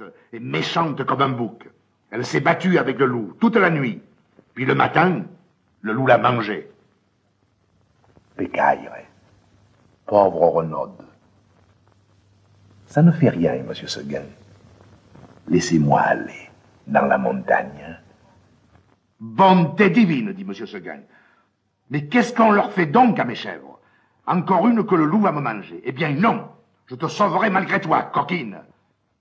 forte et méchante comme un bouc. Elle s'est battue avec le loup toute la nuit. Puis le matin, le loup l'a mangée. Pécaille, pauvre Renaud. Ça ne fait rien, monsieur Seguin. Laissez-moi aller dans la montagne. Bonté divine, dit monsieur Seguin. Mais qu'est-ce qu'on leur fait donc à mes chèvres? Encore une que le loup va me manger. Eh bien non, je te sauverai malgré toi, coquine.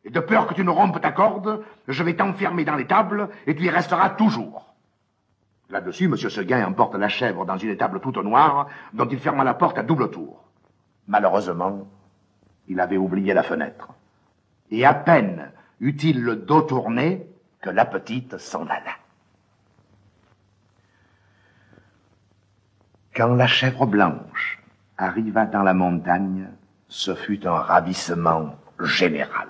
Et de peur que tu ne rompes ta corde, je vais t'enfermer dans l'étable et tu y resteras toujours. Là-dessus, M. Seguin emporte la chèvre dans une étable toute noire, dont il ferma la porte à double tour. Malheureusement, il avait oublié la fenêtre. Et à peine eut-il le dos tourné que la petite s'en alla. Quand la chèvre blanche arriva dans la montagne, ce fut un ravissement général.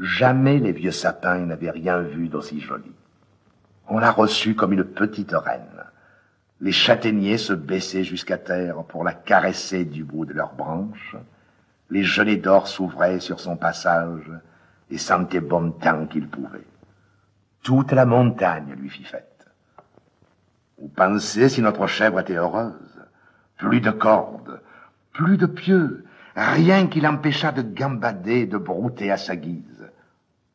Jamais les vieux sapins n'avaient rien vu d'aussi joli. On la reçut comme une petite reine. Les châtaigniers se baissaient jusqu'à terre pour la caresser du bout de leurs branches. Les gelées d'or s'ouvraient sur son passage et sentaient bon temps qu'il pouvait. Toute la montagne lui fit fête. Vous pensez si notre chèvre était heureuse? Plus de cordes, plus de pieux, rien qui l'empêchât de gambader, de brouter à sa guise.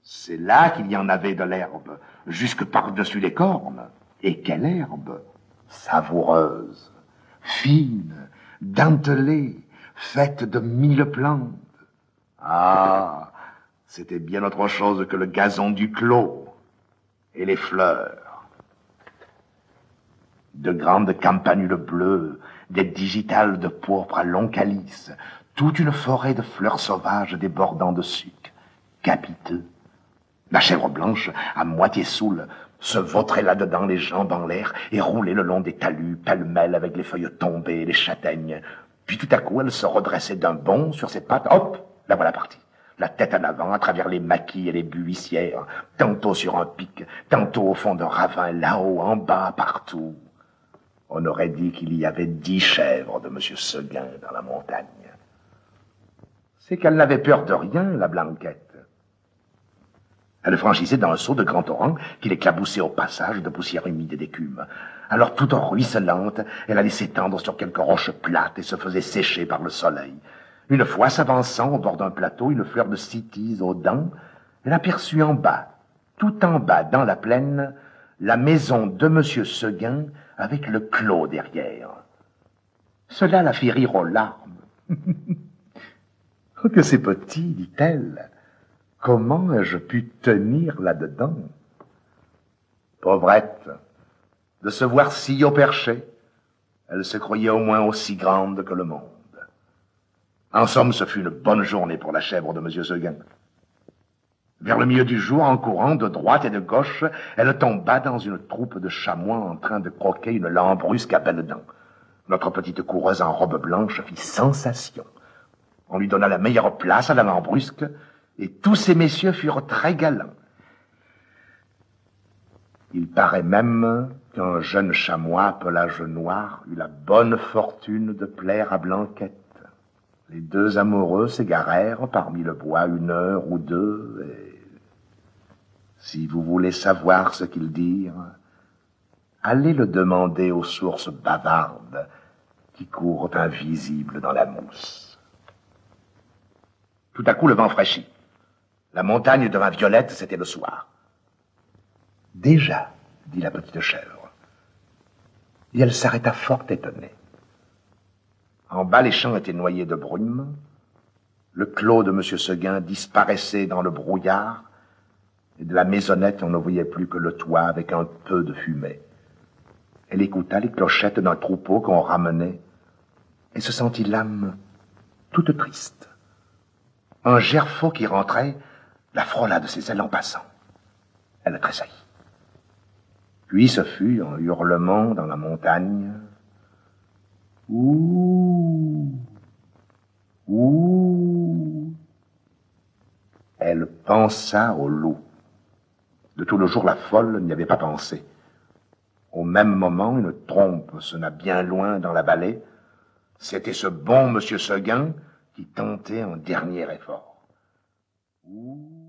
C'est là qu'il y en avait de l'herbe, jusque par-dessus les cornes. Et quelle herbe Savoureuse, fine, dentelée, faite de mille plantes. Ah, c'était bien autre chose que le gazon du clos et les fleurs de grandes campanules bleues, des digitales de pourpre à long calice, toute une forêt de fleurs sauvages débordant de sucre, capiteux. La chèvre blanche, à moitié saoule, se vautrait là-dedans les jambes en l'air et roulait le long des talus, pêle-mêle avec les feuilles tombées les châtaignes. Puis tout à coup, elle se redressait d'un bond sur ses pattes. Hop, la voilà partie. La tête en avant, à travers les maquis et les buissières, tantôt sur un pic, tantôt au fond d'un ravin, là-haut, en bas, partout. On aurait dit qu'il y avait dix chèvres de M. Seguin dans la montagne. C'est qu'elle n'avait peur de rien, la blanquette. Elle franchissait dans un seau de grand torrent qu'il éclaboussait au passage de poussière humide et d'écume. Alors, toute ruisselante, elle allait s'étendre sur quelques roches plates et se faisait sécher par le soleil. Une fois s'avançant au bord d'un plateau, une fleur de cytise aux dents, elle aperçut en bas, tout en bas, dans la plaine, la maison de M. Seguin avec le clos derrière. Cela la fit rire aux larmes. oh, que c'est petit, dit-elle. Comment ai-je pu tenir là-dedans? Pauvrette, de se voir si haut perché, elle se croyait au moins aussi grande que le monde. En somme, ce fut une bonne journée pour la chèvre de M. Seguin. Vers le milieu du jour, en courant de droite et de gauche, elle tomba dans une troupe de chamois en train de croquer une lambrusque à belles dents. Notre petite coureuse en robe blanche fit sensation. On lui donna la meilleure place à la lambrusque, et tous ces messieurs furent très galants. Il paraît même qu'un jeune chamois pelage noir eut la bonne fortune de plaire à Blanquette. Les deux amoureux s'égarèrent parmi le bois une heure ou deux, et si vous voulez savoir ce qu'ils dirent, allez le demander aux sources bavardes qui courent invisibles dans la mousse. Tout à coup, le vent fraîchit. La montagne devint violette, c'était le soir. Déjà, dit la petite chèvre. Et elle s'arrêta fort étonnée. En bas, les champs étaient noyés de brume. Le clos de M. Seguin disparaissait dans le brouillard et de la maisonnette, on ne voyait plus que le toit avec un peu de fumée. Elle écouta les clochettes d'un troupeau qu'on ramenait et se sentit l'âme toute triste. Un gerfaut qui rentrait la frôla de ses ailes en passant. Elle tressaillit. Puis ce fut un hurlement dans la montagne. Ouh, ouh. Elle pensa au loup. De tout le jour, la folle n'y avait pas pensé. Au même moment, une trompe sonna bien loin dans la vallée. C'était ce bon monsieur Seguin qui tentait un dernier effort. Ouh.